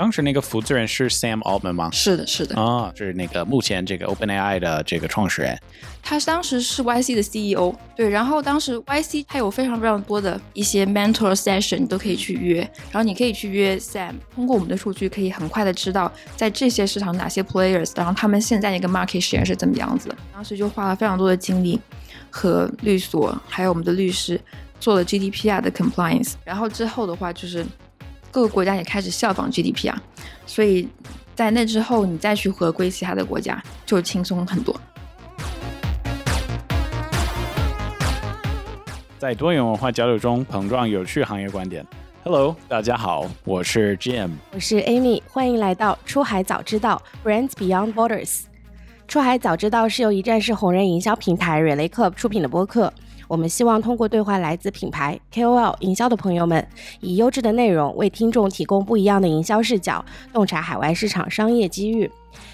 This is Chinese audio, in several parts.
当时那个负责人是 Sam Altman 吗？是的，是的。啊，是那个目前这个 OpenAI 的这个创始人。他当时是 YC 的 CEO，对。然后当时 YC 他有非常非常多的一些 mentor session 你都可以去约，然后你可以去约 Sam，通过我们的数据可以很快的知道在这些市场哪些 players，然后他们现在一个 market share 是怎么样子。当时就花了非常多的精力和律所，还有我们的律师做了 GDPR 的 compliance。然后之后的话就是。各个国家也开始效仿 GDP 啊，所以在那之后，你再去合规其他的国家就轻松很多。在多元文化交流中碰撞有趣行业观点。Hello，大家好，我是 Jim，我是 Amy，欢迎来到出海早知道 Brands Beyond Borders。出海早知道是由一站式红人营销平台 Relay Club 出品的播客。我们希望通过对话来自品牌 KOL 营销的朋友们，以优质的内容为听众提供不一样的营销视角，洞察海外市场商业机遇。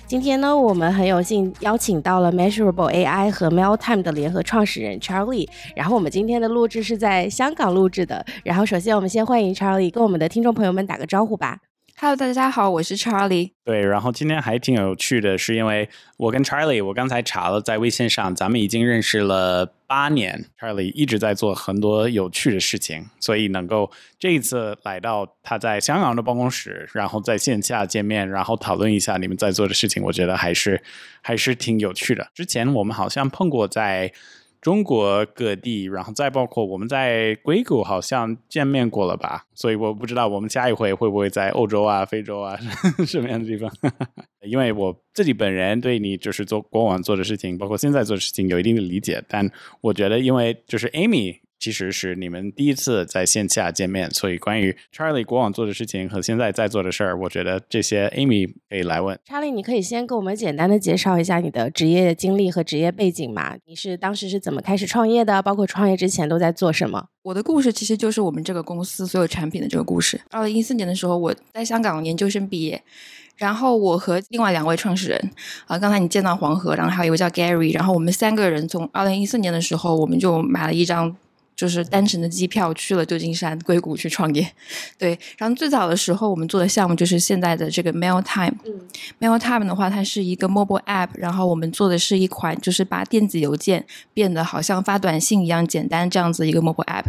今天呢，我们很有幸邀请到了 Measurable AI 和 Mailtime 的联合创始人 Charlie。然后我们今天的录制是在香港录制的。然后首先我们先欢迎 Charlie，跟我们的听众朋友们打个招呼吧。Hello，大家好，我是 Charlie。对，然后今天还挺有趣的，是因为我跟 Charlie，我刚才查了，在微信上，咱们已经认识了八年。Charlie 一直在做很多有趣的事情，所以能够这一次来到他在香港的办公室，然后在线下见面，然后讨论一下你们在做的事情，我觉得还是还是挺有趣的。之前我们好像碰过在。中国各地，然后再包括我们在硅谷好像见面过了吧，所以我不知道我们下一回会不会在欧洲啊、非洲啊 什么样的地方，因为我自己本人对你就是做过往做的事情，包括现在做的事情有一定的理解，但我觉得因为就是 Amy。其实是你们第一次在线下见面，所以关于 Charlie 过往做的事情和现在在做的事儿，我觉得这些 Amy 可以来问。Charlie，你可以先给我们简单的介绍一下你的职业经历和职业背景吗？你是当时是怎么开始创业的？包括创业之前都在做什么？我的故事其实就是我们这个公司所有产品的这个故事。二零一四年的时候，我在香港研究生毕业，然后我和另外两位创始人啊，刚才你见到黄河，然后还有一位叫 Gary，然后我们三个人从二零一四年的时候，我们就买了一张。就是单程的机票去了旧金山硅谷去创业，对。然后最早的时候，我们做的项目就是现在的这个 Mailtime。嗯，Mailtime 的话，它是一个 mobile app，然后我们做的是一款就是把电子邮件变得好像发短信一样简单这样子一个 mobile app。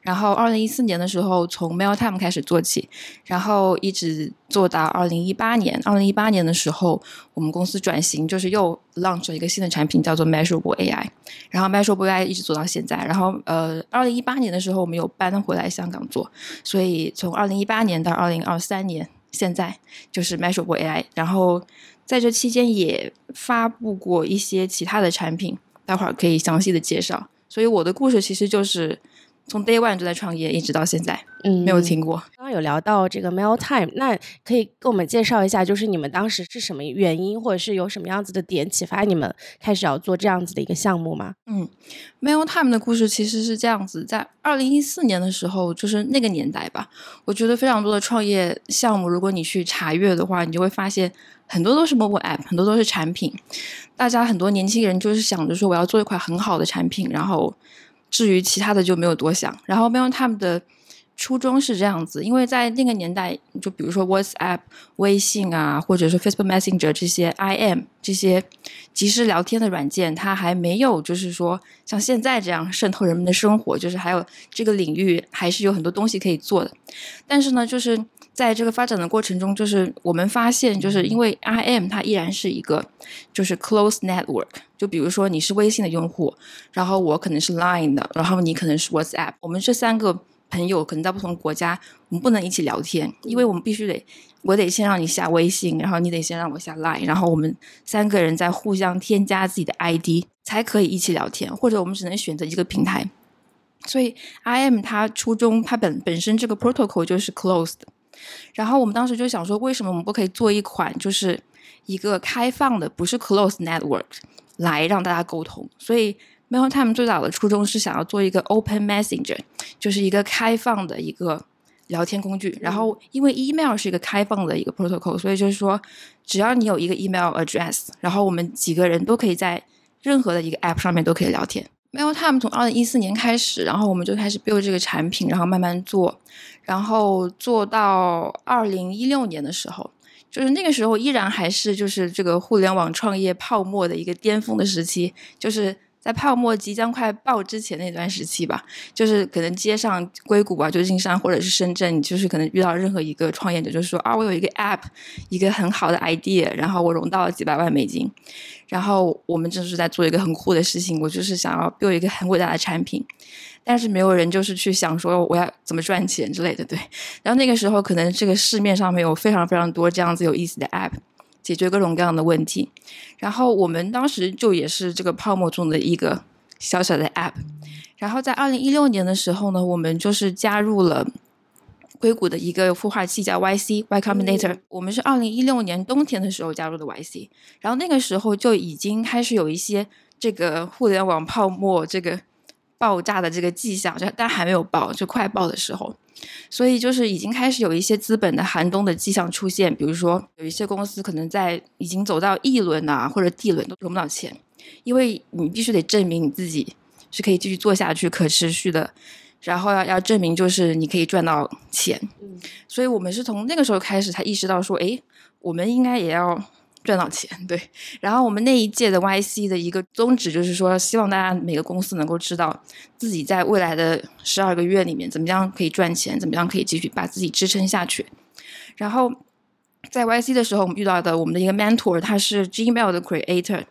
然后二零一四年的时候，从 Mailtime 开始做起，然后一直做到二零一八年。二零一八年的时候，我们公司转型，就是又 launch 了一个新的产品，叫做 Measurable AI。然后 Measurable AI 一直做到现在。然后呃。二零一八年的时候，我们有搬回来香港做，所以从二零一八年到二零二三年，现在就是 Measurable AI。然后在这期间也发布过一些其他的产品，待会儿可以详细的介绍。所以我的故事其实就是从 Day One 就在创业，一直到现在，嗯，没有停过。刚刚有聊到这个 Mail Time，那可以跟我们介绍一下，就是你们当时是什么原因，或者是有什么样子的点启发你们开始要做这样子的一个项目吗？嗯，Mail Time 的故事其实是这样子，在二零一四年的时候，就是那个年代吧，我觉得非常多的创业项目，如果你去查阅的话，你就会发现很多都是 Mobile App，很多都是产品，大家很多年轻人就是想着说我要做一款很好的产品，然后至于其他的就没有多想，然后 Mail Time 的。初衷是这样子，因为在那个年代，就比如说 WhatsApp、微信啊，或者是 Facebook Messenger 这些 IM 这些即时聊天的软件，它还没有就是说像现在这样渗透人们的生活，就是还有这个领域还是有很多东西可以做的。但是呢，就是在这个发展的过程中，就是我们发现，就是因为 IM 它依然是一个就是 close network，就比如说你是微信的用户，然后我可能是 Line 的，然后你可能是 WhatsApp，我们这三个。朋友可能在不同国家，我们不能一起聊天，因为我们必须得，我得先让你下微信，然后你得先让我下 Line，然后我们三个人再互相添加自己的 ID 才可以一起聊天，或者我们只能选择一个平台。所以 IM 它初衷它本本身这个 protocol 就是 closed，然后我们当时就想说，为什么我们不可以做一款就是一个开放的，不是 close network 来让大家沟通？所以。Mailtime 最早的初衷是想要做一个 Open Messenger，就是一个开放的一个聊天工具。然后，因为 Email 是一个开放的一个 protocol，所以就是说，只要你有一个 Email address，然后我们几个人都可以在任何的一个 App 上面都可以聊天。Mailtime 从二零一四年开始，然后我们就开始 build 这个产品，然后慢慢做，然后做到二零一六年的时候，就是那个时候依然还是就是这个互联网创业泡沫的一个巅峰的时期，就是。在泡沫即将快爆之前那段时期吧，就是可能街上硅谷啊、旧金山或者是深圳，就是可能遇到任何一个创业者，就是说啊，我有一个 app，一个很好的 idea，然后我融到了几百万美金，然后我们正是在做一个很酷的事情，我就是想要 build 一个很伟大的产品，但是没有人就是去想说我要怎么赚钱之类的，对。然后那个时候可能这个市面上面有非常非常多这样子有意思的 app。解决各种各样的问题，然后我们当时就也是这个泡沫中的一个小小的 app，然后在二零一六年的时候呢，我们就是加入了硅谷的一个孵化器叫 YC Y Combinator，我们是二零一六年冬天的时候加入的 YC，然后那个时候就已经开始有一些这个互联网泡沫这个爆炸的这个迹象，但还没有爆，就快爆的时候。所以就是已经开始有一些资本的寒冬的迹象出现，比如说有一些公司可能在已经走到 E 轮啊或者 D 轮都融不到钱，因为你必须得证明你自己是可以继续做下去、可持续的，然后要要证明就是你可以赚到钱。所以我们是从那个时候开始才意识到说，哎，我们应该也要。赚到钱，对。然后我们那一届的 YC 的一个宗旨就是说，希望大家每个公司能够知道自己在未来的十二个月里面怎么样可以赚钱，怎么样可以继续把自己支撑下去。然后在 YC 的时候，我们遇到的我们的一个 mentor，他是 Gmail 的 creator，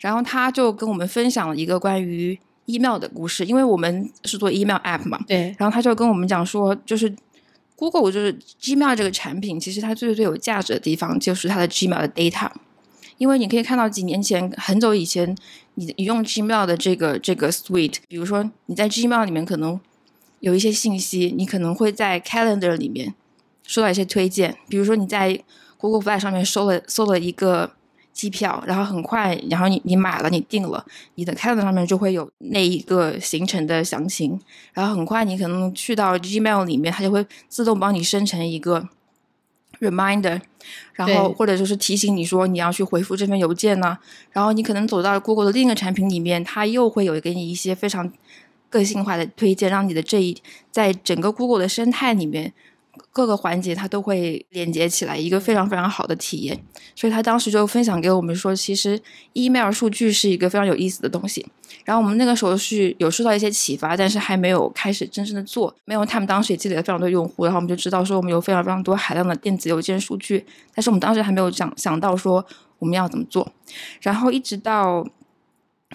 然后他就跟我们分享了一个关于 email 的故事，因为我们是做 email app 嘛，对。然后他就跟我们讲说，就是。Google 就是 Gmail 这个产品，其实它最最有价值的地方就是它的 Gmail 的 data，因为你可以看到几年前很久以前，你你用 Gmail 的这个这个 suite，比如说你在 Gmail 里面可能有一些信息，你可能会在 Calendar 里面收到一些推荐，比如说你在 Google Fly 上面搜了搜了一个。机票，然后很快，然后你你买了，你定了，你的 calendar 上面就会有那一个行程的详情，然后很快你可能去到 Gmail 里面，它就会自动帮你生成一个 reminder，然后或者就是提醒你说你要去回复这份邮件呢，然后你可能走到 Google 的另一个产品里面，它又会有给你一些非常个性化的推荐，让你的这一在整个 Google 的生态里面。各个环节它都会连接起来，一个非常非常好的体验。所以他当时就分享给我们说，其实 email 数据是一个非常有意思的东西。然后我们那个时候是有受到一些启发，但是还没有开始真正的做。没有他们当时也积累了非常多用户，然后我们就知道说我们有非常非常多海量的电子邮件数据，但是我们当时还没有想想到说我们要怎么做。然后一直到。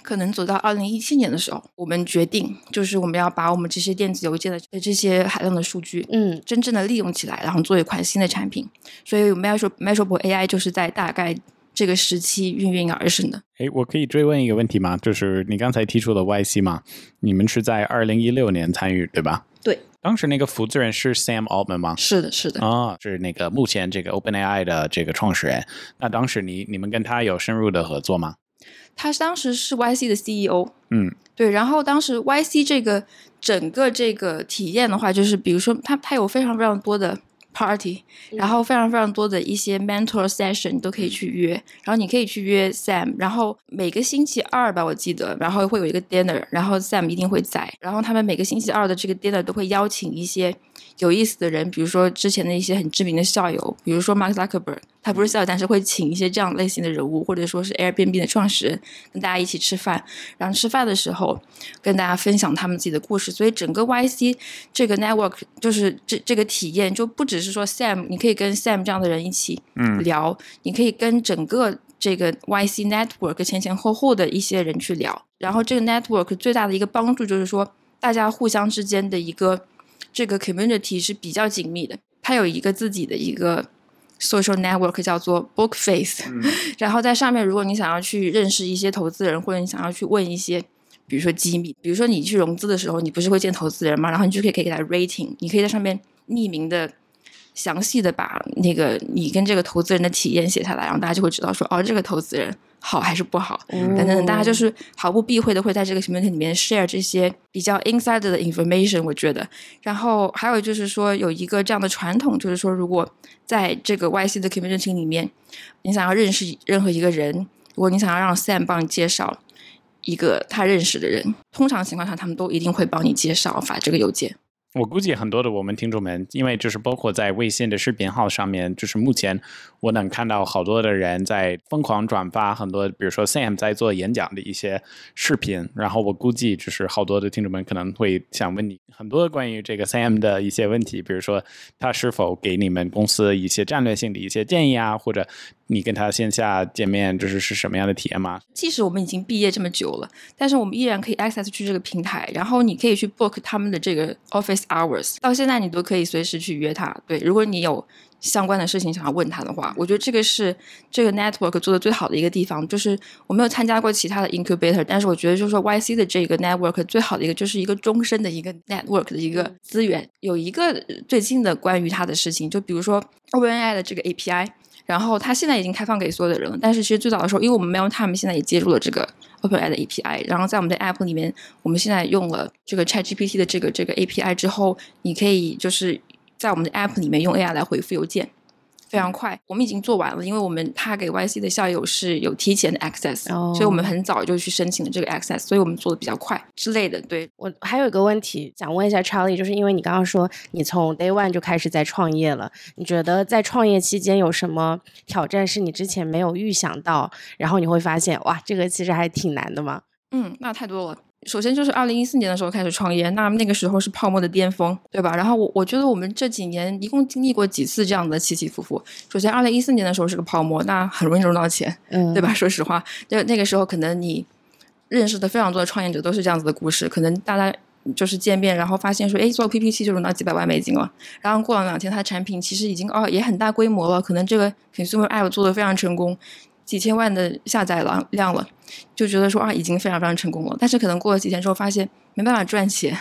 可能走到二零一七年的时候，我们决定就是我们要把我们这些电子邮件的这些海量的数据，嗯，真正的利用起来，然后做一款新的产品。所以 Measure Measurable AI 就是在大概这个时期孕育而生的。哎，我可以追问一个问题吗？就是你刚才提出的 YC 嘛，你们是在二零一六年参与对吧？对，当时那个负责人是 Sam Altman 吗？是的，是的。啊，是那个目前这个 OpenAI 的这个创始人。那当时你你们跟他有深入的合作吗？他当时是 YC 的 CEO，嗯，对，然后当时 YC 这个整个这个体验的话，就是比如说，他他有非常非常多的 party，然后非常非常多的一些 mentor session 你都可以去约，然后你可以去约 Sam，然后每个星期二吧，我记得，然后会有一个 dinner，然后 Sam 一定会在，然后他们每个星期二的这个 dinner 都会邀请一些。有意思的人，比如说之前的一些很知名的校友，比如说 Mark Zuckerberg，他不是校友，但是会请一些这样类型的人物，或者说是 Airbnb 的创始人，跟大家一起吃饭。然后吃饭的时候，跟大家分享他们自己的故事。所以整个 YC 这个 network 就是这这个体验，就不只是说 Sam，你可以跟 Sam 这样的人一起聊，你可以跟整个这个 YC network 前前后后的一些人去聊。然后这个 network 最大的一个帮助就是说，大家互相之间的一个。这个 community 是比较紧密的，它有一个自己的一个 social network 叫做 Bookface，然后在上面，如果你想要去认识一些投资人，或者你想要去问一些，比如说机密，比如说你去融资的时候，你不是会见投资人吗？然后你就可以可以给他 rating，你可以在上面匿名的。详细的把那个你跟这个投资人的体验写下来，然后大家就会知道说，哦，这个投资人好还是不好，等等等，大家就是毫不避讳的会在这个 community 里面 share 这些比较 inside 的 information。我觉得，然后还有就是说有一个这样的传统，就是说如果在这个 YC 的 community 里面，你想要认识任何一个人，如果你想要让 Sam 帮你介绍一个他认识的人。通常情况下，他们都一定会帮你介绍发这个邮件。我估计很多的我们听众们，因为就是包括在微信的视频号上面，就是目前我能看到好多的人在疯狂转发很多，比如说 Sam 在做演讲的一些视频，然后我估计就是好多的听众们可能会想问你很多关于这个 Sam 的一些问题，比如说他是否给你们公司一些战略性的一些建议啊，或者你跟他线下见面就是是什么样的体验吗？即使我们已经毕业这么久了，但是我们依然可以 access 去这个平台，然后你可以去 book 他们的这个 office hours，到现在你都可以随时去约他。对，如果你有相关的事情想要问他的话，我觉得这个是这个 network 做的最好的一个地方。就是我没有参加过其他的 incubator，但是我觉得就是说 YC 的这个 network 最好的一个就是一个终身的一个 network 的一个资源。有一个最近的关于他的事情，就比如说 OpenAI 的这个 API。然后它现在已经开放给所有的人了，但是其实最早的时候，因为我们 Mailtime 现在也接入了这个 OpenAI 的 API，然后在我们的 App 里面，我们现在用了这个 ChatGPT 的这个这个 API 之后，你可以就是在我们的 App 里面用 AI 来回复邮件。非常快，我们已经做完了，因为我们他给 YC 的校友是有提前的 access，所以我们很早就去申请了这个 access，所以我们做的比较快之类的。对我还有一个问题想问一下 Charlie，就是因为你刚刚说你从 day one 就开始在创业了，你觉得在创业期间有什么挑战是你之前没有预想到，然后你会发现哇，这个其实还挺难的吗？嗯，那太多了。首先就是二零一四年的时候开始创业，那那个时候是泡沫的巅峰，对吧？然后我我觉得我们这几年一共经历过几次这样的起起伏伏。首先，二零一四年的时候是个泡沫，那很容易融到钱，嗯，对吧？说实话，就那个时候可能你认识的非常多的创业者都是这样子的故事，可能大家就是见面，然后发现说，哎，做 PPT 就融到几百万美金了。然后过了两天，他的产品其实已经哦也很大规模了，可能这个 consumer app 做的非常成功。几千万的下载量量了，就觉得说啊，已经非常非常成功了。但是可能过了几天之后，发现没办法赚钱，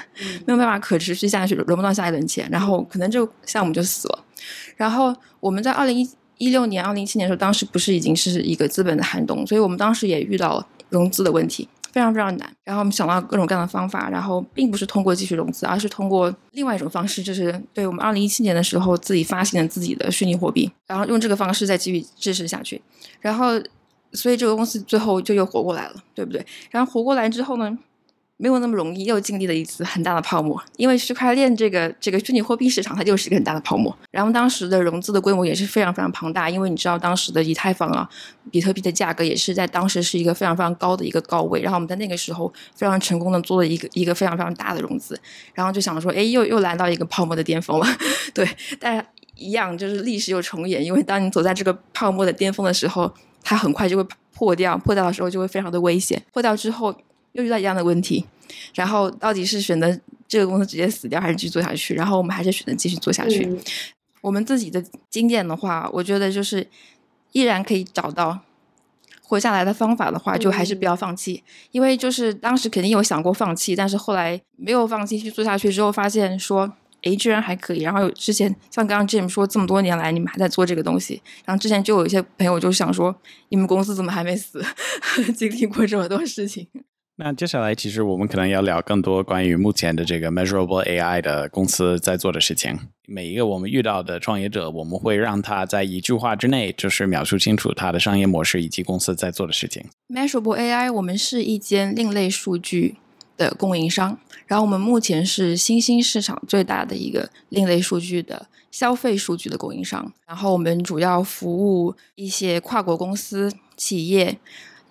没有办法可持续下去，轮不到下一轮钱，然后可能这个项目就死了。然后我们在二零一一六年、二零一七年的时候，当时不是已经是一个资本的寒冬，所以我们当时也遇到了融资的问题。非常非常难，然后我们想到各种各样的方法，然后并不是通过继续融资，而是通过另外一种方式，就是对我们二零一七年的时候自己发行了自己的虚拟货币，然后用这个方式再继续支持下去，然后所以这个公司最后就又活过来了，对不对？然后活过来之后呢？没有那么容易，又经历了一次很大的泡沫。因为区块链这个这个虚拟货币市场，它就是一个很大的泡沫。然后当时的融资的规模也是非常非常庞大，因为你知道当时的以太坊啊、比特币的价格也是在当时是一个非常非常高的一个高位。然后我们在那个时候非常成功的做了一个一个非常非常大的融资，然后就想说，哎，又又来到一个泡沫的巅峰了。对，但一样就是历史又重演，因为当你走在这个泡沫的巅峰的时候，它很快就会破掉，破掉的时候就会非常的危险。破掉之后。又遇到一样的问题，然后到底是选择这个公司直接死掉，还是继续做下去？然后我们还是选择继续做下去。我们自己的经验的话，我觉得就是依然可以找到活下来的方法的话，就还是不要放弃。因为就是当时肯定有想过放弃，但是后来没有放弃去做下去之后，发现说，诶，居然还可以。然后之前像刚刚 Jim 说，这么多年来你们还在做这个东西。然后之前就有一些朋友就想说，你们公司怎么还没死？经历过这么多事情。那接下来，其实我们可能要聊更多关于目前的这个 Measurable AI 的公司在做的事情。每一个我们遇到的创业者，我们会让他在一句话之内，就是描述清楚他的商业模式以及公司在做的事情。Measurable AI，我们是一间另类数据的供应商，然后我们目前是新兴市场最大的一个另类数据的消费数据的供应商。然后我们主要服务一些跨国公司、企业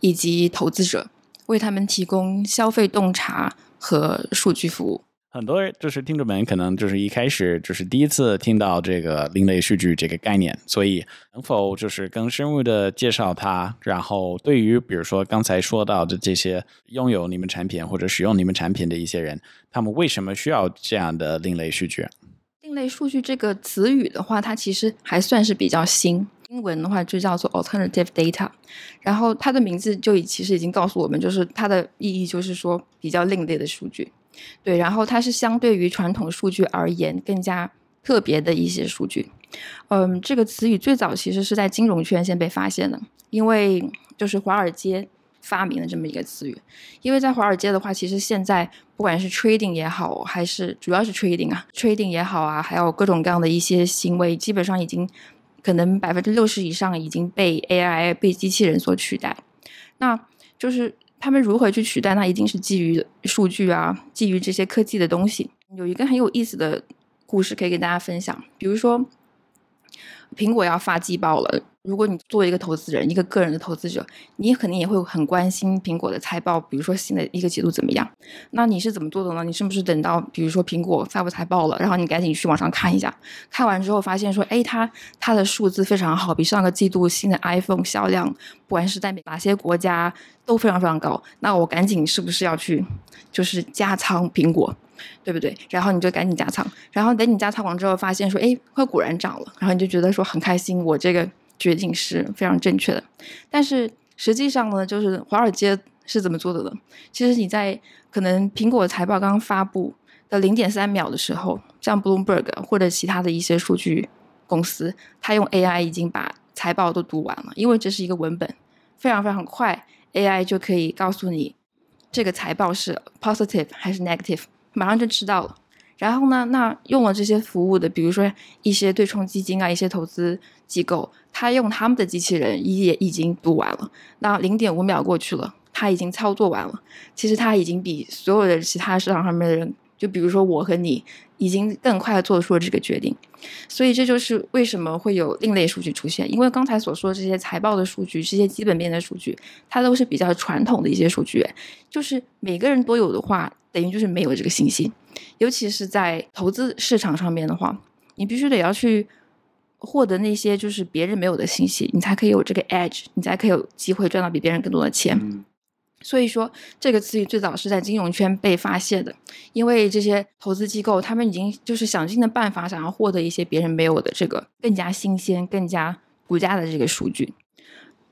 以及投资者。为他们提供消费洞察和数据服务。很多就是听众们可能就是一开始就是第一次听到这个另类数据这个概念，所以能否就是更深入的介绍它？然后对于比如说刚才说到的这些拥有你们产品或者使用你们产品的一些人，他们为什么需要这样的另类数据？另类数据这个词语的话，它其实还算是比较新。英文的话就叫做 alternative data，然后它的名字就已其实已经告诉我们，就是它的意义就是说比较另类的数据，对，然后它是相对于传统数据而言更加特别的一些数据。嗯，这个词语最早其实是在金融圈先被发现的，因为就是华尔街发明了这么一个词语，因为在华尔街的话，其实现在不管是 trading 也好，还是主要是 trading 啊，trading 也好啊，还有各种各样的一些行为，基本上已经。可能百分之六十以上已经被 AI 被机器人所取代，那就是。他们如何去取代？那一定是基于数据啊，基于这些科技的东西。有一个很有意思的故事可以跟大家分享，比如说苹果要发季报了。如果你作为一个投资人，一个个人的投资者，你肯定也会很关心苹果的财报，比如说新的一个季度怎么样？那你是怎么做的呢？你是不是等到比如说苹果发布财报了，然后你赶紧去网上看一下，看完之后发现说，哎，它它的数字非常好，比上个季度新的 iPhone 销量，不管是在哪些国家都非常非常高。那我赶紧是不是要去就是加仓苹果，对不对？然后你就赶紧加仓，然后等你加仓完之后，发现说，哎，它果然涨了，然后你就觉得说很开心，我这个。决定是非常正确的，但是实际上呢，就是华尔街是怎么做的呢？其实你在可能苹果财报刚发布的零点三秒的时候，像 Bloomberg 或者其他的一些数据公司，它用 AI 已经把财报都读完了，因为这是一个文本，非常非常快，AI 就可以告诉你这个财报是 positive 还是 negative，马上就知道了。然后呢？那用了这些服务的，比如说一些对冲基金啊，一些投资机构，他用他们的机器人也已经读完了。那零点五秒过去了，他已经操作完了。其实他已经比所有的其他市场上面的人，就比如说我和你，已经更快的做出了这个决定。所以这就是为什么会有另类数据出现。因为刚才所说的这些财报的数据，这些基本面的数据，它都是比较传统的一些数据，就是每个人都有的话，等于就是没有这个信息。尤其是在投资市场上面的话，你必须得要去获得那些就是别人没有的信息，你才可以有这个 edge，你才可以有机会赚到比别人更多的钱。所以说，这个词语最早是在金融圈被发现的，因为这些投资机构他们已经就是想尽的办法，想要获得一些别人没有的这个更加新鲜、更加独家的这个数据。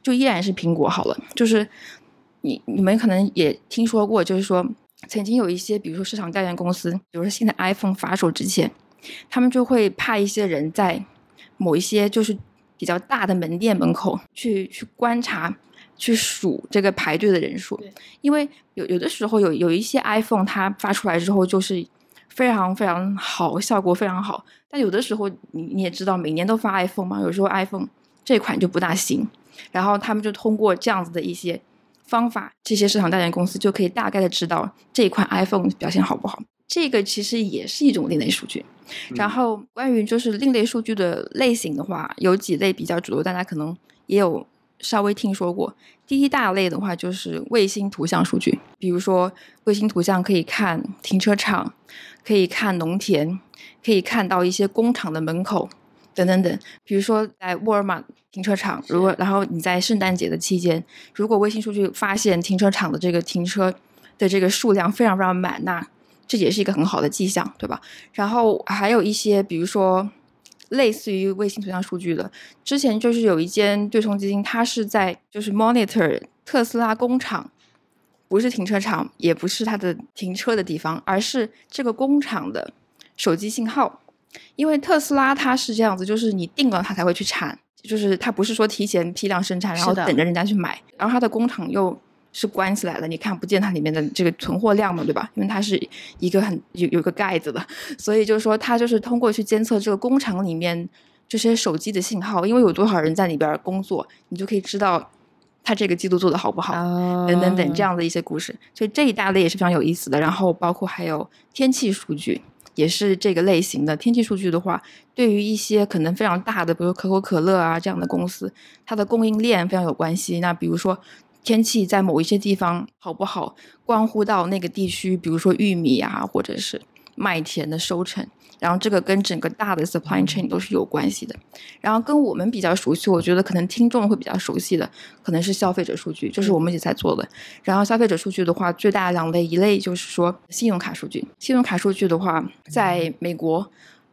就依然是苹果好了，就是你你们可能也听说过，就是说。曾经有一些，比如说市场调研公司，比如说现在 iPhone 发售之前，他们就会派一些人在某一些就是比较大的门店门口去去观察、去数这个排队的人数。因为有有的时候有有一些 iPhone 它发出来之后就是非常非常好，效果非常好。但有的时候你你也知道，每年都发 iPhone 嘛，有时候 iPhone 这款就不大行。然后他们就通过这样子的一些。方法，这些市场调研公司就可以大概的知道这一款 iPhone 表现好不好。这个其实也是一种另类数据。然后关于就是另类数据的类型的话，有几类比较主流，大家可能也有稍微听说过。第一大类的话就是卫星图像数据，比如说卫星图像可以看停车场，可以看农田，可以看到一些工厂的门口。等等等，比如说在沃尔玛停车场，如果然后你在圣诞节的期间，如果卫星数据发现停车场的这个停车的这个数量非常非常满，那这也是一个很好的迹象，对吧？然后还有一些，比如说类似于卫星图像数据的，之前就是有一间对冲基金，它是在就是 monitor 特斯拉工厂，不是停车场，也不是它的停车的地方，而是这个工厂的手机信号。因为特斯拉它是这样子，就是你定了它才会去产，就是它不是说提前批量生产，然后等着人家去买，然后它的工厂又是关起来了，你看不见它里面的这个存货量嘛，对吧？因为它是一个很有有个盖子的，所以就是说它就是通过去监测这个工厂里面这些手机的信号，因为有多少人在里边工作，你就可以知道它这个季度做的好不好，等等等这样的一些故事，所以这一大类也是非常有意思的。然后包括还有天气数据。也是这个类型的天气数据的话，对于一些可能非常大的，比如可口可乐啊这样的公司，它的供应链非常有关系。那比如说天气在某一些地方好不好，关乎到那个地区，比如说玉米啊，或者是麦田的收成。然后这个跟整个大的 supply chain 都是有关系的，然后跟我们比较熟悉，我觉得可能听众会比较熟悉的，可能是消费者数据，这是我们也在做的。然后消费者数据的话，最大的两类，一类就是说信用卡数据，信用卡数据的话，在美国，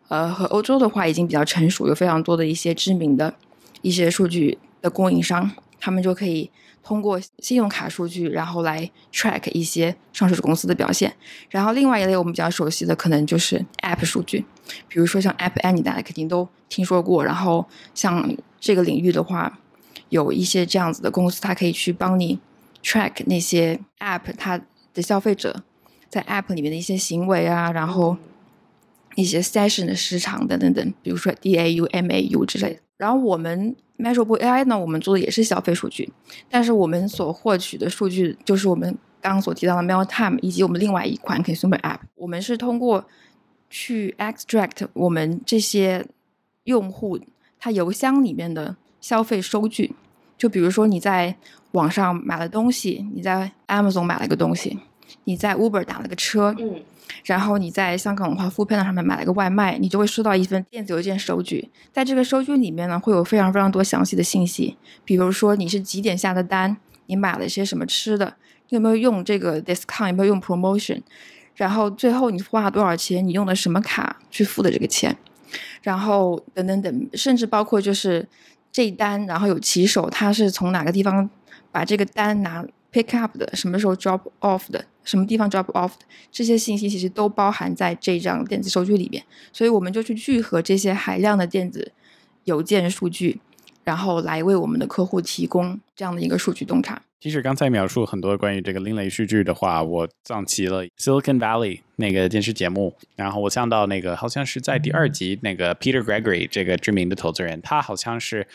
呃和欧洲的话已经比较成熟，有非常多的一些知名的一些数据的供应商，他们就可以。通过信用卡数据，然后来 track 一些上市公司的表现。然后另外一类我们比较熟悉的，可能就是 app 数据，比如说像 App Annie，大家肯定都听说过。然后像这个领域的话，有一些这样子的公司，它可以去帮你 track 那些 app 它的消费者在 app 里面的一些行为啊，然后一些 session 的时长等等等，比如说 DAU、MAU 之类的。然后我们 Measurable AI 呢，我们做的也是消费数据，但是我们所获取的数据就是我们刚刚所提到的 Mail Time 以及我们另外一款 Consumer App，我们是通过去 extract 我们这些用户他邮箱里面的消费收据，就比如说你在网上买了东西，你在 Amazon 买了个东西，你在 Uber 打了个车，然后你在香港文化 f o o p a n 上面买了个外卖，你就会收到一份电子邮件收据。在这个收据里面呢，会有非常非常多详细的信息，比如说你是几点下的单，你买了些什么吃的，你有没有用这个 discount，有没有用 promotion，然后最后你花了多少钱，你用的什么卡去付的这个钱，然后等等等，甚至包括就是这一单，然后有骑手他是从哪个地方把这个单拿 pick up 的，什么时候 drop off 的，什么地方 drop off，这些信息其实都包含在这张电子收据里面。所以我们就去聚合这些海量的电子邮件数据，然后来为我们的客户提供这样的一个数据洞察。其实刚才描述很多关于这个另类数据的话，我藏起了 Silicon Valley 那个电视节目，然后我想到那个好像是在第二集那个 Peter Gregory 这个知名的投资人，他好像是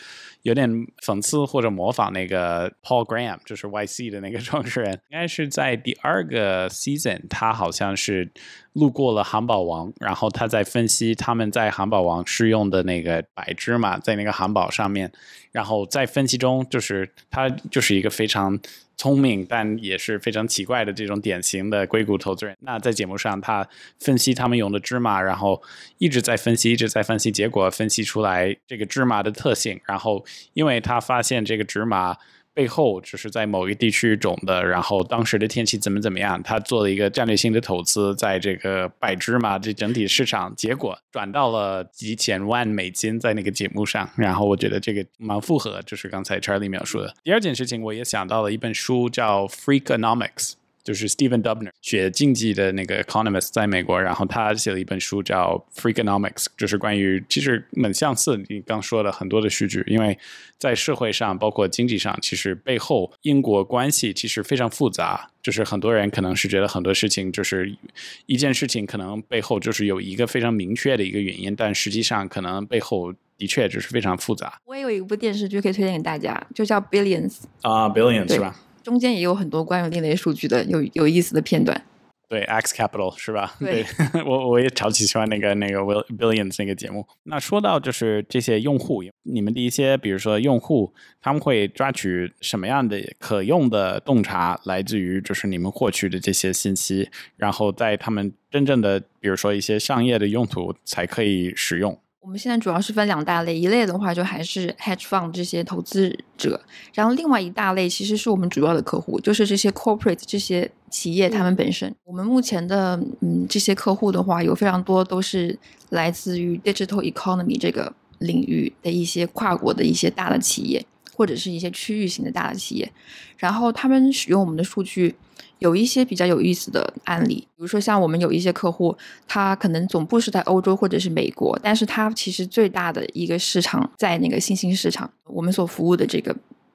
有点讽刺或者模仿那个 Paul Graham，就是 YC 的那个创始人，应该是在第二个 season，他好像是路过了汉堡王，然后他在分析他们在汉堡王试用的那个白芝麻在那个汉堡上面，然后在分析中就是他就是一个非常。聪明，但也是非常奇怪的这种典型的硅谷投资人。那在节目上，他分析他们用的芝麻，然后一直在分析，一直在分析，结果分析出来这个芝麻的特性。然后，因为他发现这个芝麻背后就是在某一个地区种的，然后当时的天气怎么怎么样，他做了一个战略性的投资，在这个白芝麻这整体市场，结果转到了几千万美金在那个节目上。然后我觉得这个蛮符合，就是刚才 Charlie 描述的。第二件事情，我也想到了一本书叫《Freakonomics》。就是 Stephen Dubner 学经济的那个 economist 在美国，然后他写了一本书叫《Freakonomics》，就是关于其实蛮相似你刚说的很多的数据，因为在社会上包括经济上，其实背后因果关系其实非常复杂。就是很多人可能是觉得很多事情就是一件事情，可能背后就是有一个非常明确的一个原因，但实际上可能背后的确就是非常复杂。我也有一部电视剧可以推荐给大家，就叫《Billions》啊，Billions 是吧？中间也有很多关于另类数据的有有意思的片段。对，X Capital 是吧？对 我我也超级喜欢那个那个 Will Billions 那个节目。那说到就是这些用户，你们的一些比如说用户，他们会抓取什么样的可用的洞察，来自于就是你们获取的这些信息，然后在他们真正的比如说一些商业的用途才可以使用。我们现在主要是分两大类，一类的话就还是 hedge fund 这些投资者，然后另外一大类其实是我们主要的客户，就是这些 corporate 这些企业他们本身。我们目前的嗯这些客户的话，有非常多都是来自于 digital economy 这个领域的一些跨国的一些大的企业，或者是一些区域型的大的企业，然后他们使用我们的数据。有一些比较有意思的案例，比如说像我们有一些客户，他可能总部是在欧洲或者是美国，但是他其实最大的一个市场在那个新兴市场。我们所服务的这个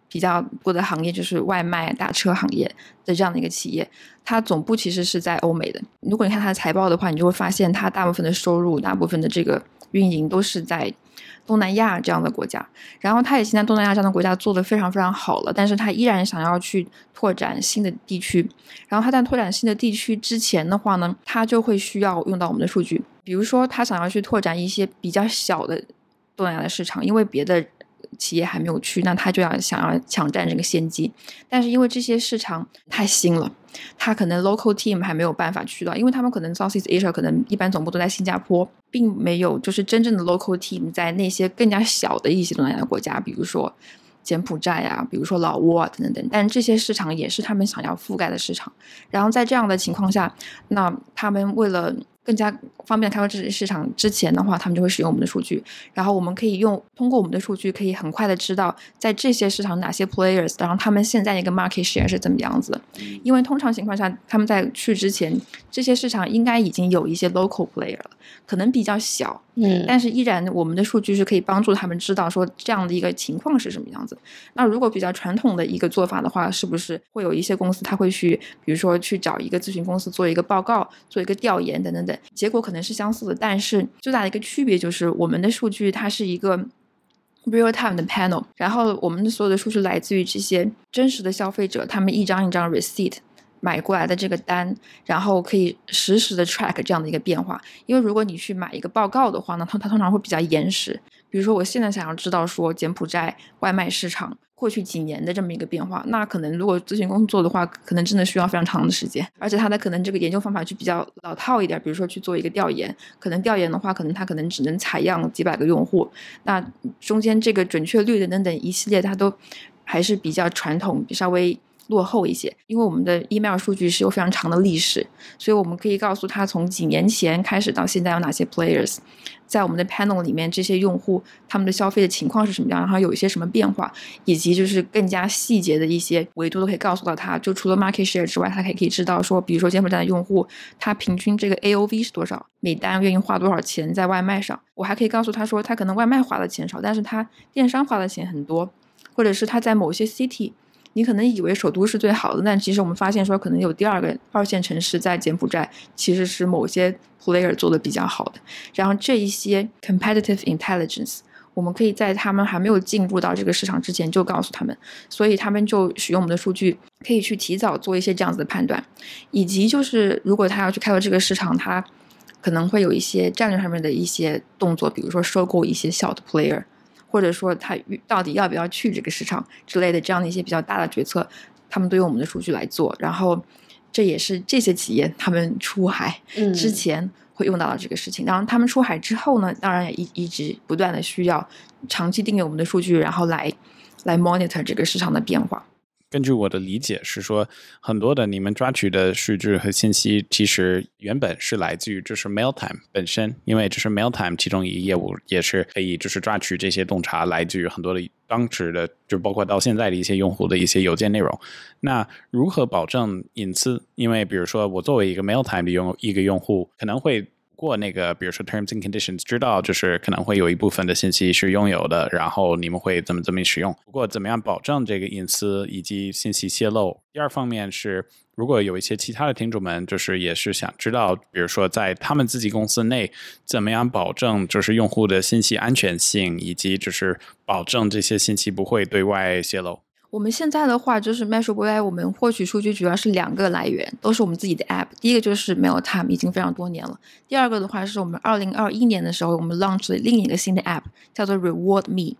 比较多的行业就是外卖打车行业的这样的一个企业，它总部其实是在欧美的。如果你看它的财报的话，你就会发现它大部分的收入、大部分的这个运营都是在东南亚这样的国家。然后他也现在东南亚这样的国家做的非常非常好了，但是他依然想要去拓展新的地区。然后他在拓展新的地区之前的话呢，他就会需要用到我们的数据。比如说，他想要去拓展一些比较小的东南亚的市场，因为别的企业还没有去，那他就要想要抢占这个先机。但是因为这些市场太新了，他可能 local team 还没有办法去到，因为他们可能 Southeast Asia 可能一般总部都在新加坡，并没有就是真正的 local team 在那些更加小的一些东南亚国家，比如说。柬埔寨啊，比如说老挝啊，等等等，但这些市场也是他们想要覆盖的市场。然后在这样的情况下，那他们为了更加方便开发这些市场之前的话，他们就会使用我们的数据。然后我们可以用通过我们的数据，可以很快的知道在这些市场哪些 players，然后他们现在一个 market share 是怎么样子的。因为通常情况下，他们在去之前，这些市场应该已经有一些 local player 了，可能比较小，嗯但是依然我们的数据是可以帮助他们知道说这样的一个情况是什么样子。那如果比较传统的一个做法的话，是不是会有一些公司他会去，比如说去找一个咨询公司做一个报告、做一个调研等等等，结果可能是相似的，但是最大的一个区别就是我们的数据它是一个 real time 的 panel，然后我们的所有的数据来自于这些真实的消费者，他们一张一张 receipt 买过来的这个单，然后可以实时的 track 这样的一个变化。因为如果你去买一个报告的话呢，它它通常会比较延时。比如说，我现在想要知道说柬埔寨外卖市场过去几年的这么一个变化，那可能如果咨询工作的话，可能真的需要非常长的时间，而且它的可能这个研究方法就比较老套一点，比如说去做一个调研，可能调研的话，可能它可能只能采样几百个用户，那中间这个准确率的等等一系列，它都还是比较传统，稍微。落后一些，因为我们的 email 数据是有非常长的历史，所以我们可以告诉他从几年前开始到现在有哪些 players，在我们的 panel 里面这些用户他们的消费的情况是什么样，然后有一些什么变化，以及就是更加细节的一些维度都可以告诉到他。就除了 market share 之外，他还可以知道说，比如说柬埔寨的用户他平均这个 AOV 是多少，每单愿意花多少钱在外卖上。我还可以告诉他说，他可能外卖花的钱少，但是他电商花的钱很多，或者是他在某些 city。你可能以为首都是最好的，但其实我们发现说，可能有第二个二线城市在柬埔寨，其实是某些 player 做的比较好的。然后这一些 competitive intelligence，我们可以在他们还没有进入到这个市场之前就告诉他们，所以他们就使用我们的数据，可以去提早做一些这样子的判断，以及就是如果他要去开拓这个市场，他可能会有一些战略上面的一些动作，比如说收购一些小的 player。或者说他到底要不要去这个市场之类的这样的一些比较大的决策，他们都用我们的数据来做。然后这也是这些企业他们出海之前会用到的这个事情。当然后他们出海之后呢，当然也一一直不断的需要长期订阅我们的数据，然后来来 monitor 这个市场的变化。根据我的理解是说，很多的你们抓取的数据和信息，其实原本是来自于就是 Mailtime 本身，因为这是 Mailtime 其中一个业务也是可以就是抓取这些洞察，来自于很多的当时的就包括到现在的一些用户的一些邮件内容。那如何保证隐私？因为比如说我作为一个 Mailtime 的用一个用户，可能会。过那个，比如说 terms and conditions，知道就是可能会有一部分的信息是拥有的，然后你们会怎么怎么使用。不过怎么样保证这个隐私以及信息泄露？第二方面是，如果有一些其他的听众们，就是也是想知道，比如说在他们自己公司内，怎么样保证就是用户的信息安全性，以及就是保证这些信息不会对外泄露。我们现在的话就是 Metro AI，我们获取数据主要是两个来源，都是我们自己的 App。第一个就是 Mailtime，已经非常多年了。第二个的话是我们二零二一年的时候，我们 launch 了另一个新的 App，叫做 Reward Me。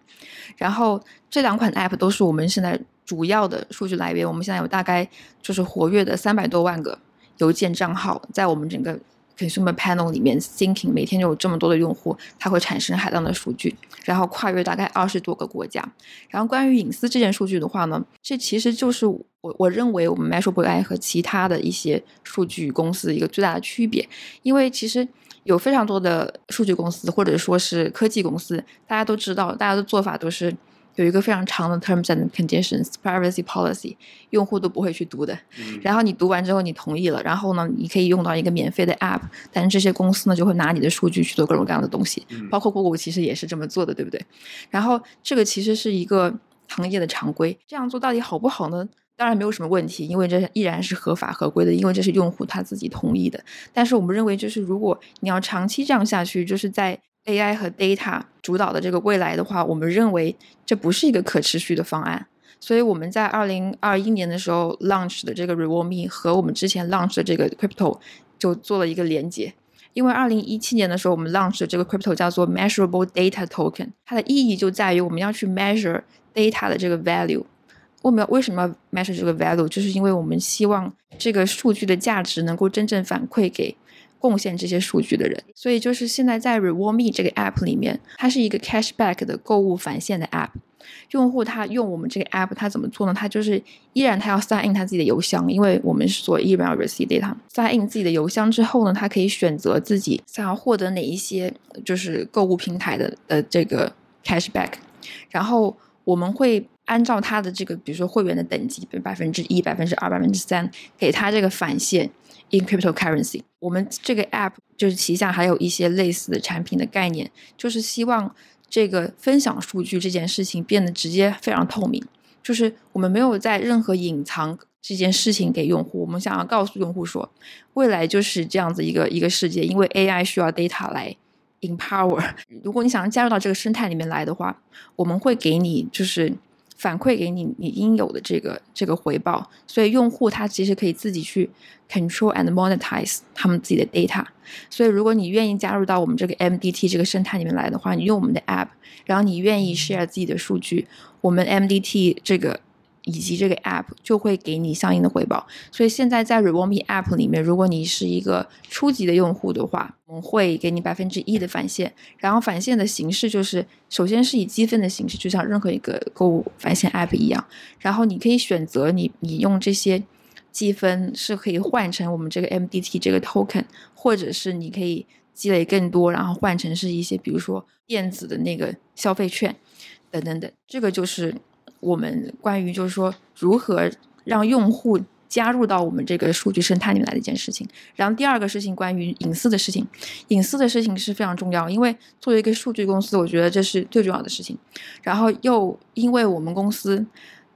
然后这两款 App 都是我们现在主要的数据来源。我们现在有大概就是活跃的三百多万个邮件账号，在我们整个。Consumer Panel 里面，Thinking 每天就有这么多的用户，它会产生海量的数据，然后跨越大概二十多个国家。然后关于隐私这件数据的话呢，这其实就是我我认为我们 Metro AI 和其他的一些数据公司一个最大的区别，因为其实有非常多的数据公司或者说是科技公司，大家都知道，大家的做法都是。有一个非常长的 terms and conditions privacy policy，用户都不会去读的。然后你读完之后，你同意了，然后呢，你可以用到一个免费的 app，但是这些公司呢就会拿你的数据去做各种各样的东西，包括 Google 其实也是这么做的，对不对？然后这个其实是一个行业的常规，这样做到底好不好呢？当然没有什么问题，因为这依然是合法合规的，因为这是用户他自己同意的。但是我们认为，就是如果你要长期这样下去，就是在 AI 和 data 主导的这个未来的话，我们认为这不是一个可持续的方案。所以我们在二零二一年的时候 launch 的这个 Reward Me 和我们之前 launch 的这个 Crypto 就做了一个连接。因为二零一七年的时候，我们 launch 的这个 Crypto 叫做 Measurable Data Token，它的意义就在于我们要去 measure data 的这个 value。我们为什么要 measure 这个 value？就是因为我们希望这个数据的价值能够真正反馈给。贡献这些数据的人，所以就是现在在 Reward Me 这个 app 里面，它是一个 cashback 的购物返现的 app。用户他用我们这个 app，他怎么做呢？他就是依然他要 sign in 他自己的邮箱，因为我们是做 email receipt data。sign in 自己的邮箱之后呢，他可以选择自己想要获得哪一些就是购物平台的呃这个 cashback，然后我们会按照他的这个比如说会员的等级，百分之一、百分之二、百分之三，给他这个返现。In cryptocurrency，我们这个 app 就是旗下还有一些类似的产品的概念，就是希望这个分享数据这件事情变得直接非常透明，就是我们没有在任何隐藏这件事情给用户，我们想要告诉用户说，未来就是这样子一个一个世界，因为 AI 需要 data 来 empower。如果你想要加入到这个生态里面来的话，我们会给你就是反馈给你你应有的这个这个回报。所以用户他其实可以自己去 control and monetize 他们自己的 data。所以如果你愿意加入到我们这个 MDT 这个生态里面来的话，你用我们的 app，然后你愿意 share 自己的数据，我们 MDT 这个。以及这个 app 就会给你相应的回报。所以现在在 Revolve app 里面，如果你是一个初级的用户的话，我们会给你百分之一的返现。然后返现的形式就是，首先是以积分的形式，就像任何一个购物返现 app 一样。然后你可以选择你你用这些积分是可以换成我们这个 MDT 这个 token，或者是你可以积累更多，然后换成是一些比如说电子的那个消费券等等等。这个就是。我们关于就是说如何让用户加入到我们这个数据生态里面来的一件事情。然后第二个事情关于隐私的事情，隐私的事情是非常重要，因为作为一个数据公司，我觉得这是最重要的事情。然后又因为我们公司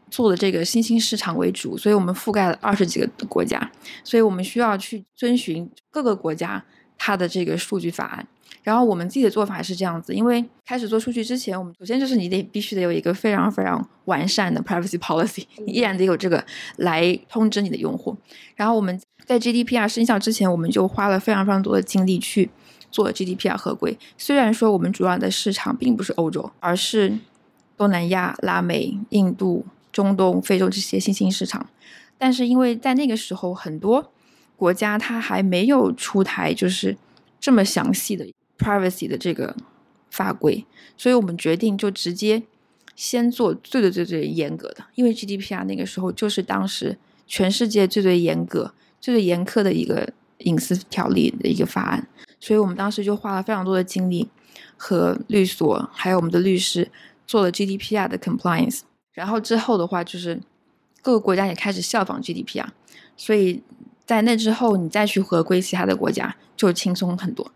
做的这个新兴市场为主，所以我们覆盖了二十几个国家，所以我们需要去遵循各个国家它的这个数据法案。然后我们自己的做法是这样子，因为开始做数据之前，我们首先就是你得必须得有一个非常非常完善的 privacy policy，你依然得有这个来通知你的用户。然后我们在 GDPR 生效之前，我们就花了非常非常多的精力去做 GDPR 合规。虽然说我们主要的市场并不是欧洲，而是东南亚、拉美、印度、中东、非洲这些新兴市场，但是因为在那个时候，很多国家它还没有出台就是这么详细的。Privacy 的这个法规，所以我们决定就直接先做最最最最严格的，因为 GDPR 那个时候就是当时全世界最最严格、最最严苛的一个隐私条例的一个法案，所以我们当时就花了非常多的精力和律所，还有我们的律师做了 GDPR 的 compliance，然后之后的话就是各个国家也开始效仿 GDPR，所以在那之后你再去合规其他的国家就轻松很多。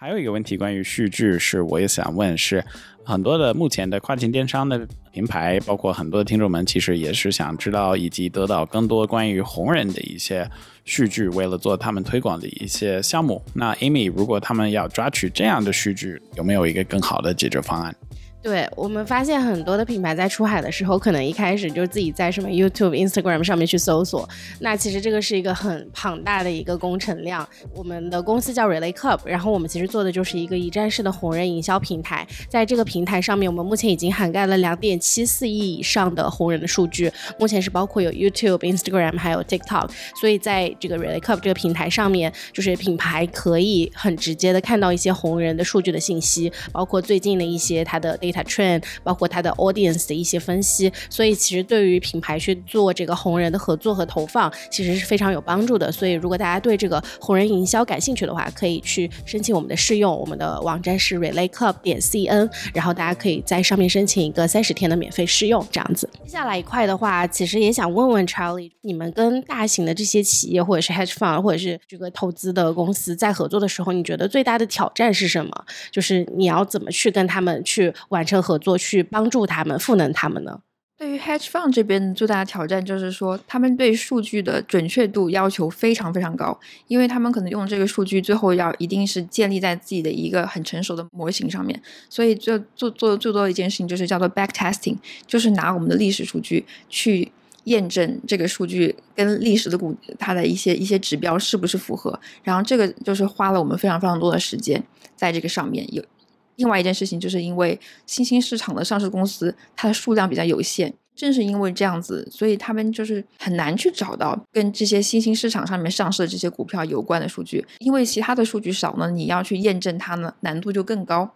还有一个问题关于数据是，我也想问，是很多的目前的跨境电商的平台，包括很多的听众们，其实也是想知道以及得到更多关于红人的一些数据，为了做他们推广的一些项目。那 Amy，如果他们要抓取这样的数据，有没有一个更好的解决方案？对我们发现很多的品牌在出海的时候，可能一开始就是自己在什么 YouTube、Instagram 上面去搜索，那其实这个是一个很庞大的一个工程量。我们的公司叫 Relay Club，然后我们其实做的就是一个一站式的红人营销平台，在这个平台上面，我们目前已经涵盖了两点七四亿以上的红人的数据，目前是包括有 YouTube、Instagram 还有 TikTok，所以在这个 Relay Club 这个平台上面，就是品牌可以很直接的看到一些红人的数据的信息，包括最近的一些它的。Data trend，包括它的 audience 的一些分析，所以其实对于品牌去做这个红人的合作和投放，其实是非常有帮助的。所以如果大家对这个红人营销感兴趣的话，可以去申请我们的试用。我们的网站是 relayclub 点 cn，然后大家可以在上面申请一个三十天的免费试用，这样子。接下来一块的话，其实也想问问 Charlie，你们跟大型的这些企业或者是 hedge fund 或者是这个投资的公司在合作的时候，你觉得最大的挑战是什么？就是你要怎么去跟他们去完完成合作，去帮助他们赋能他们呢？对于 hedge fund 这边最大的挑战就是说，他们对数据的准确度要求非常非常高，因为他们可能用这个数据最后要一定是建立在自己的一个很成熟的模型上面，所以做做做最多的一件事情就是叫做 back testing，就是拿我们的历史数据去验证这个数据跟历史的股它的一些一些指标是不是符合，然后这个就是花了我们非常非常多的时间在这个上面有。另外一件事情，就是因为新兴市场的上市公司，它的数量比较有限，正是因为这样子，所以他们就是很难去找到跟这些新兴市场上面上市的这些股票有关的数据，因为其他的数据少呢，你要去验证它呢，难度就更高，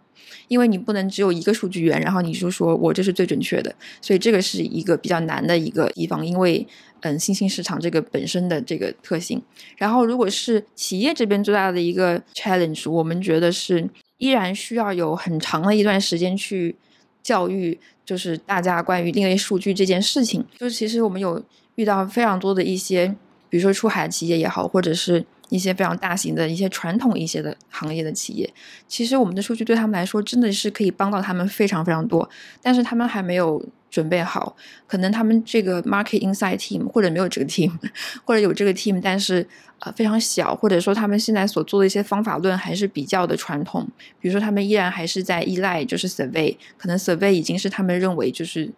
因为你不能只有一个数据源，然后你就说我这是最准确的，所以这个是一个比较难的一个地方，因为嗯，新兴市场这个本身的这个特性，然后如果是企业这边最大的一个 challenge，我们觉得是。依然需要有很长的一段时间去教育，就是大家关于定位数据这件事情。就其实我们有遇到非常多的一些，比如说出海企业也好，或者是一些非常大型的一些传统一些的行业的企业，其实我们的数据对他们来说真的是可以帮到他们非常非常多，但是他们还没有准备好，可能他们这个 market insight team 或者没有这个 team，或者有这个 team，但是呃非常小，或者说他们现在所做的一些方法论还是比较的传统，比如说他们依然还是在依赖就是 survey，可能 survey 已经是他们认为就是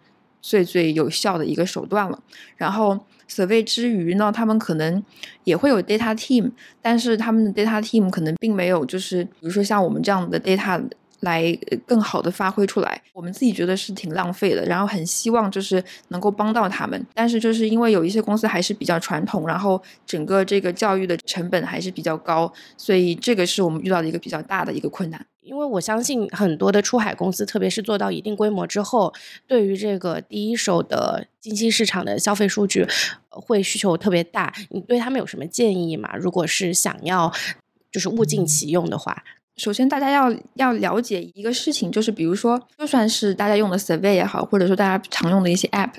最最有效的一个手段了，然后。survey 之余呢，他们可能也会有 data team，但是他们的 data team 可能并没有，就是比如说像我们这样的 data 来更好的发挥出来。我们自己觉得是挺浪费的，然后很希望就是能够帮到他们，但是就是因为有一些公司还是比较传统，然后整个这个教育的成本还是比较高，所以这个是我们遇到的一个比较大的一个困难。因为我相信很多的出海公司，特别是做到一定规模之后，对于这个第一手的近期市场的消费数据会需求特别大。你对他们有什么建议吗？如果是想要就是物尽其用的话，首先大家要要了解一个事情，就是比如说，就算是大家用的 survey 也好，或者说大家常用的一些 app。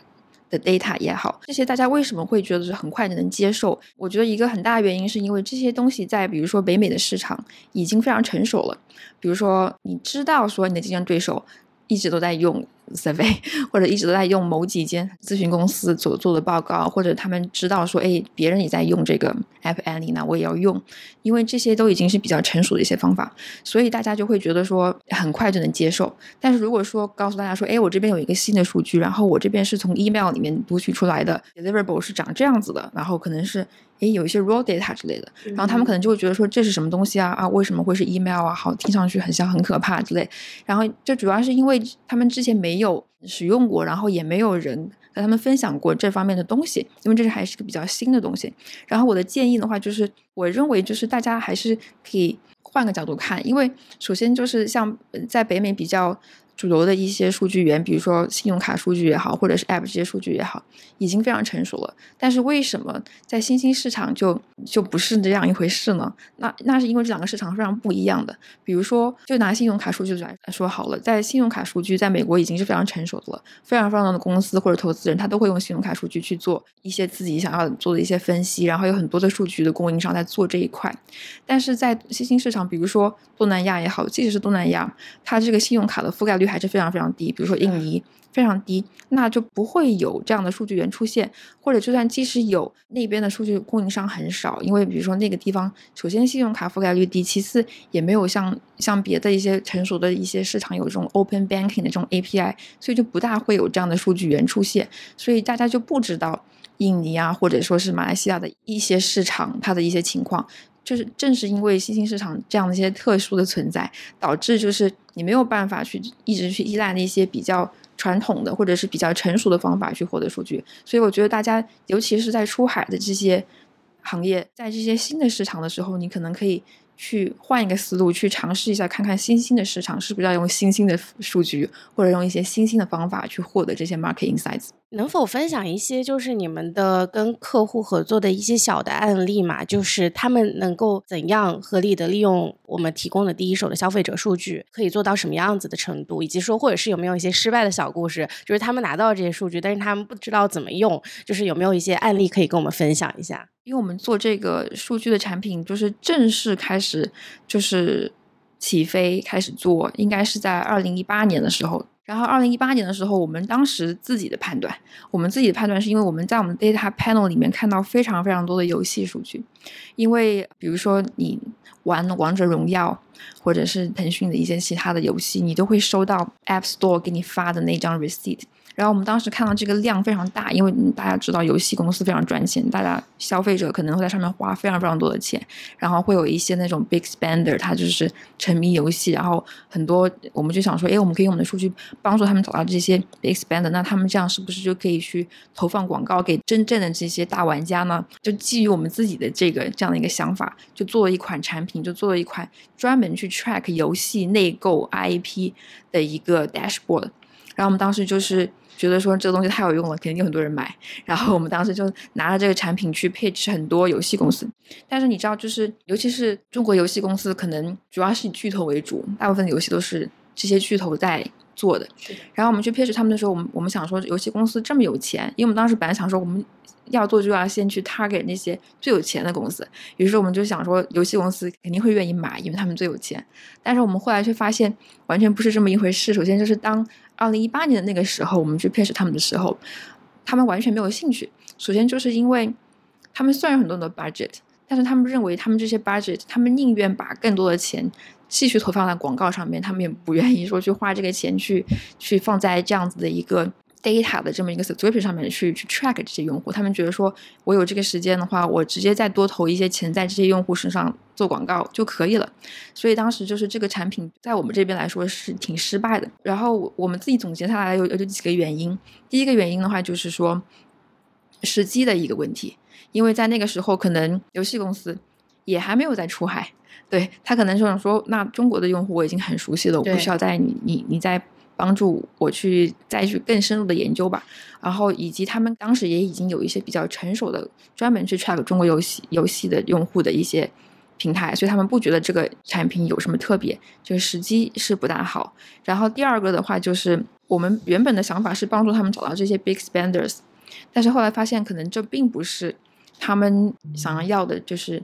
的 data 也好，这些大家为什么会觉得是很快就能接受？我觉得一个很大原因是因为这些东西在比如说北美的市场已经非常成熟了。比如说，你知道说你的竞争对手一直都在用。Survey 或者一直都在用某几间咨询公司所做的报告，或者他们知道说，哎，别人也在用这个 app Annie，那我也要用，因为这些都已经是比较成熟的一些方法，所以大家就会觉得说很快就能接受。但是如果说告诉大家说，哎，我这边有一个新的数据，然后我这边是从 email 里面读取出来的 deliverable 是长这样子的，然后可能是。诶，有一些 raw data 之类的，然后他们可能就会觉得说这是什么东西啊啊，为什么会是 email 啊？好，听上去很像很可怕之类。然后这主要是因为他们之前没没有使用过，然后也没有人和他们分享过这方面的东西，因为这是还是个比较新的东西。然后我的建议的话，就是我认为就是大家还是可以换个角度看，因为首先就是像在北美比较。主流的一些数据源，比如说信用卡数据也好，或者是 App 这些数据也好，已经非常成熟了。但是为什么在新兴市场就就不是这样一回事呢？那那是因为这两个市场非常不一样的。比如说，就拿信用卡数据来说好了，在信用卡数据在美国已经是非常成熟的了，非常非常多的公司或者投资人他都会用信用卡数据去做一些自己想要做的一些分析，然后有很多的数据的供应商在做这一块。但是在新兴市场，比如说东南亚也好，即使是东南亚，它这个信用卡的覆盖率。还是非常非常低，比如说印尼非常低，那就不会有这样的数据源出现，或者就算即使有，那边的数据供应商很少，因为比如说那个地方，首先信用卡覆盖率低，其次也没有像像别的一些成熟的一些市场有这种 open banking 的这种 API，所以就不大会有这样的数据源出现，所以大家就不知道印尼啊，或者说是马来西亚的一些市场它的一些情况。就是正是因为新兴市场这样的一些特殊的存在，导致就是你没有办法去一直去依赖那些比较传统的或者是比较成熟的方法去获得数据。所以我觉得大家，尤其是在出海的这些行业，在这些新的市场的时候，你可能可以。去换一个思路，去尝试一下，看看新兴的市场是不是要用新兴的数据，或者用一些新兴的方法去获得这些 market insights。能否分享一些就是你们的跟客户合作的一些小的案例嘛？就是他们能够怎样合理的利用我们提供的第一手的消费者数据，可以做到什么样子的程度？以及说，或者是有没有一些失败的小故事？就是他们拿到这些数据，但是他们不知道怎么用，就是有没有一些案例可以跟我们分享一下？因为我们做这个数据的产品，就是正式开始就是起飞开始做，应该是在二零一八年的时候。然后二零一八年的时候，我们当时自己的判断，我们自己的判断是因为我们在我们 data panel 里面看到非常非常多的游戏数据，因为比如说你玩王者荣耀，或者是腾讯的一些其他的游戏，你都会收到 App Store 给你发的那张 receipt。然后我们当时看到这个量非常大，因为大家知道游戏公司非常赚钱，大家消费者可能会在上面花非常非常多的钱，然后会有一些那种 big spender，他就是沉迷游戏，然后很多我们就想说，哎，我们可以用我们的数据帮助他们找到这些 big spender，那他们这样是不是就可以去投放广告给真正的这些大玩家呢？就基于我们自己的这个这样的一个想法，就做了一款产品，就做了一款专门去 track 游戏内购 IP 的一个 dashboard，然后我们当时就是。觉得说这个东西太有用了，肯定有很多人买。然后我们当时就拿了这个产品去 pitch 很多游戏公司。但是你知道，就是尤其是中国游戏公司，可能主要是以巨头为主，大部分的游戏都是这些巨头在做的。然后我们去 pitch 他们的时候，我们我们想说，游戏公司这么有钱，因为我们当时本来想说，我们要做就要先去 target 那些最有钱的公司。于是我们就想说，游戏公司肯定会愿意买，因为他们最有钱。但是我们后来却发现，完全不是这么一回事。首先就是当二零一八年的那个时候，我们去 pitch 他们的时候，他们完全没有兴趣。首先就是因为他们虽然有很多的 budget，但是他们认为他们这些 budget，他们宁愿把更多的钱继续投放在广告上面，他们也不愿意说去花这个钱去去放在这样子的一个。Data 的这么一个 subscription 上面去去 track 这些用户，他们觉得说，我有这个时间的话，我直接再多投一些钱在这些用户身上做广告就可以了。所以当时就是这个产品在我们这边来说是挺失败的。然后我们自己总结下来有有几个原因，第一个原因的话就是说时机的一个问题，因为在那个时候可能游戏公司也还没有在出海，对他可能就想说，那中国的用户我已经很熟悉了，我不需要在你你你在。帮助我去再去更深入的研究吧，然后以及他们当时也已经有一些比较成熟的专门去 track 中国游戏游戏的用户的一些平台，所以他们不觉得这个产品有什么特别，就是时机是不大好。然后第二个的话就是我们原本的想法是帮助他们找到这些 big spenders，但是后来发现可能这并不是他们想要的，就是。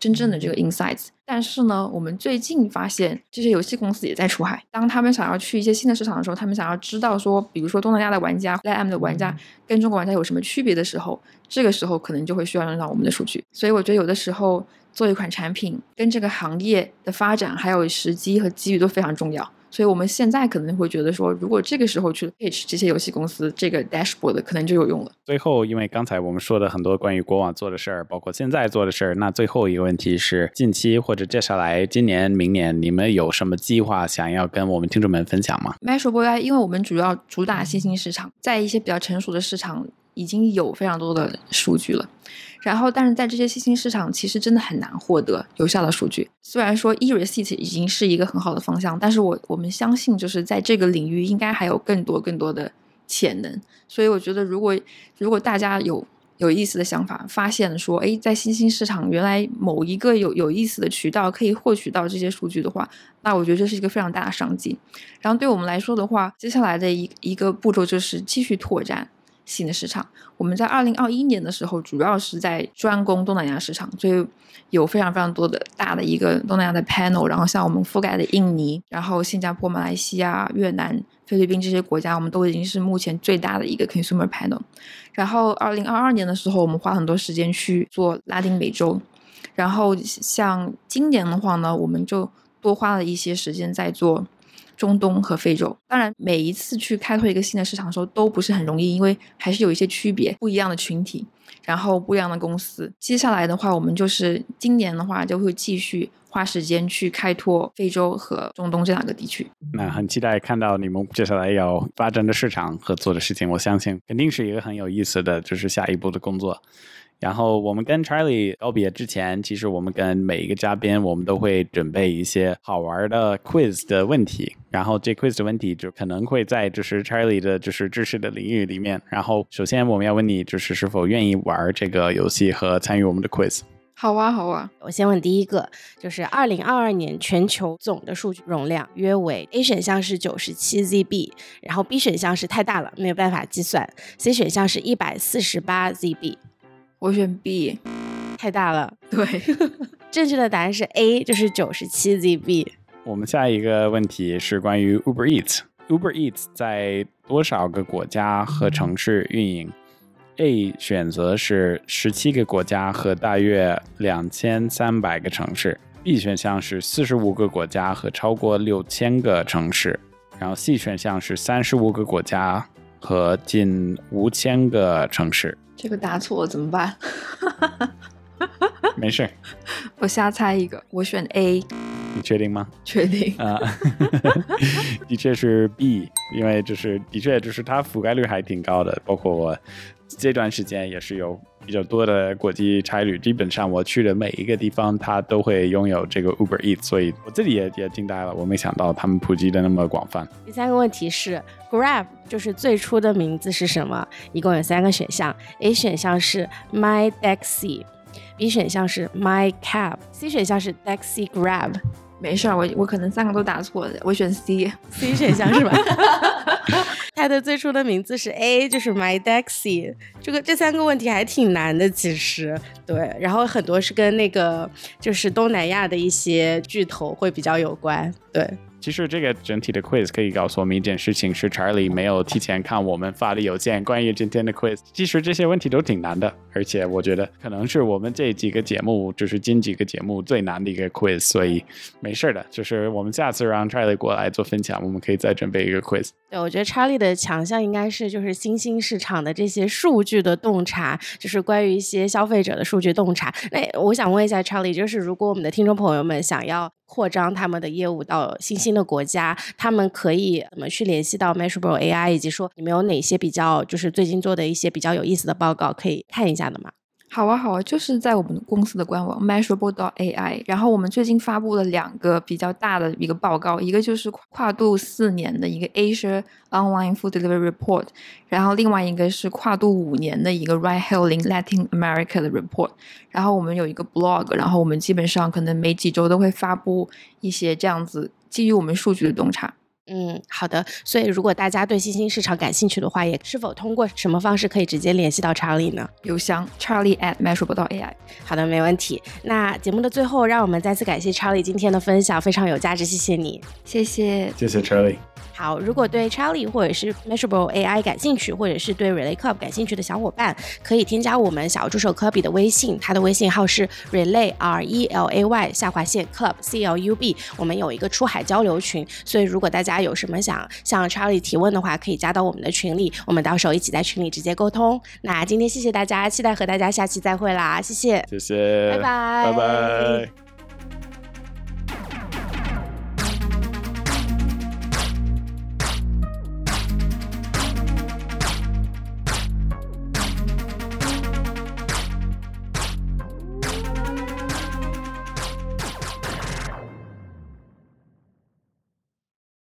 真正的这个 insights，但是呢，我们最近发现这些游戏公司也在出海。当他们想要去一些新的市场的时候，他们想要知道说，比如说东南亚的玩家、LAM 的玩家跟中国玩家有什么区别的时候，这个时候可能就会需要用到我们的数据。所以我觉得有的时候做一款产品跟这个行业的发展还有时机和机遇都非常重要。所以我们现在可能会觉得说，如果这个时候去 pitch 这些游戏公司这个 dashboard 可能就有用了。最后，因为刚才我们说的很多关于过往做的事儿，包括现在做的事儿，那最后一个问题是，近期或者接下来今年、明年，你们有什么计划想要跟我们听众们分享吗？Metro Boy，因为我们主要主打新兴市场，在一些比较成熟的市场已经有非常多的数据了。然后，但是在这些新兴市场，其实真的很难获得有效的数据。虽然说 e-receipt 已经是一个很好的方向，但是我我们相信，就是在这个领域应该还有更多更多的潜能。所以我觉得，如果如果大家有有意思的想法，发现说，哎，在新兴市场原来某一个有有意思的渠道可以获取到这些数据的话，那我觉得这是一个非常大的商机。然后对我们来说的话，接下来的一一个步骤就是继续拓展。新的市场，我们在二零二一年的时候，主要是在专攻东南亚市场，所以有非常非常多的大的一个东南亚的 panel。然后像我们覆盖的印尼、然后新加坡、马来西亚、越南、菲律宾这些国家，我们都已经是目前最大的一个 consumer panel。然后二零二二年的时候，我们花很多时间去做拉丁美洲。然后像今年的话呢，我们就多花了一些时间在做。中东和非洲，当然每一次去开拓一个新的市场的时候都不是很容易，因为还是有一些区别，不一样的群体，然后不一样的公司。接下来的话，我们就是今年的话就会继续花时间去开拓非洲和中东这两个地区。那很期待看到你们接下来要发展的市场和做的事情，我相信肯定是一个很有意思的就是下一步的工作。然后我们跟 Charlie 告别之前，其实我们跟每一个嘉宾，我们都会准备一些好玩的 quiz 的问题。然后这 quiz 的问题就可能会在就是 Charlie 的就是知识的领域里面。然后首先我们要问你，就是是否愿意玩这个游戏和参与我们的 quiz？好啊，好啊。我先问第一个，就是二零二二年全球总的数据容量约为 A 选项是九十七 ZB，然后 B 选项是太大了没有办法计算，C 选项是一百四十八 ZB。我选 B，太大了。对，正确的答案是 A，就是九十七 ZB。我们下一个问题是关于 Uber Eats。Uber Eats 在多少个国家和城市运营？A 选择是十七个国家和大约两千三百个城市。B 选项是四十五个国家和超过六千个城市。然后 C 选项是三十五个国家和近五千个城市。这个答错了怎么办？没事，我瞎猜一个，我选 A。你确定吗？确定啊，的确是 B，因为就是的确就是它覆盖率还挺高的，包括我这段时间也是有。比较多的国际差旅，基本上我去的每一个地方，它都会拥有这个 Uber Eats，所以我自己也也惊呆了，我没想到他们普及的那么广泛。第三个问题是，Grab 就是最初的名字是什么？一共有三个选项，A 选项是 My Taxi，B 选项是 My Cab，C 选项是 Taxi Grab。没事儿，我我可能三个都答错了，我选 C，C 选项是吧？它的最初的名字是 A，就是 my DEXI。这个这三个问题还挺难的，其实对。然后很多是跟那个就是东南亚的一些巨头会比较有关，对。其实这个整体的 quiz 可以告诉我们一件事情，是 Charlie 没有提前看我们发的邮件，关于今天的 quiz。其实这些问题都挺难的，而且我觉得可能是我们这几个节目，就是近几个节目最难的一个 quiz，所以没事的，就是我们下次让 Charlie 过来做分享，我们可以再准备一个 quiz。对，我觉得 Charlie 的强项应该是就是新兴市场的这些数据的洞察，就是关于一些消费者的数据洞察。那我想问一下 Charlie，就是如果我们的听众朋友们想要扩张他们的业务到新兴的国家，他们可以怎么去联系到 Measurable AI，以及说你们有哪些比较就是最近做的一些比较有意思的报告可以看一下的吗？好啊，好啊，就是在我们公司的官网 Measurable AI，然后我们最近发布了两个比较大的一个报告，一个就是跨度四年的一个 Asia Online Food Delivery Report，然后另外一个是跨度五年的一个 Right Hailing Latin America 的 Report，然后我们有一个 blog，然后我们基本上可能每几周都会发布一些这样子基于我们数据的洞察。嗯，好的。所以，如果大家对新兴市场感兴趣的话，也是否通过什么方式可以直接联系到查理呢？邮箱 charlie at measurable AI。好的，没问题。那节目的最后，让我们再次感谢查理今天的分享，非常有价值，谢谢你，谢谢，谢谢 Charlie。好，如果对 Charlie 或者是 Measurable AI 感兴趣，或者是对 Relay Club 感兴趣的小伙伴，可以添加我们小助手科比的微信，他的微信号是 Relay R E L A Y 下划线 Club C L U B。我们有一个出海交流群，所以如果大家有什么想向 Charlie 提问的话，可以加到我们的群里，我们到时候一起在群里直接沟通。那今天谢谢大家，期待和大家下期再会啦，谢谢，谢谢，拜拜，拜拜。